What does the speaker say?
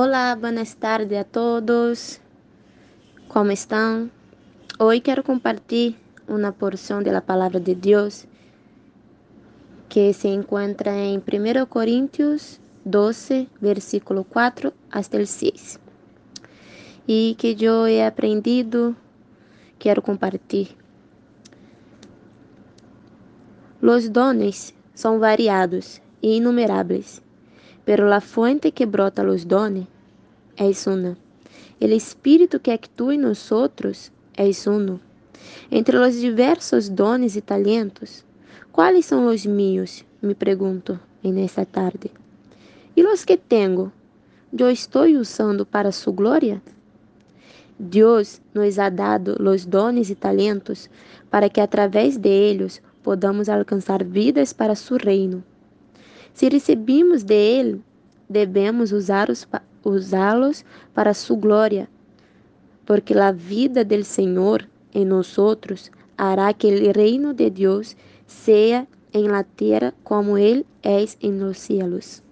Olá, buenas tardes a todos. Como estão? Hoje quero compartilhar uma porção da palavra de Deus que se encontra em 1 Coríntios 12, versículo 4 até o 6. E que eu he aprendido, quero compartilhar. Os dones são variados e inumeráveis pero la fuente que brota los dones es una. El espírito que actúa en nosotros es uno. Entre los diversos dones e talentos, quais são os meus? Me pergunto nesta tarde. E os que tenho, eu estou usando para sua glória? Deus nos ha dado os dones e talentos para que através de eles podamos alcançar vidas para seu reino. Se recebemos de Ele, devemos usá-los para sua glória, porque a vida del Senhor em nós hará que o reino de Deus seja em la terra como Ele é em los cielos.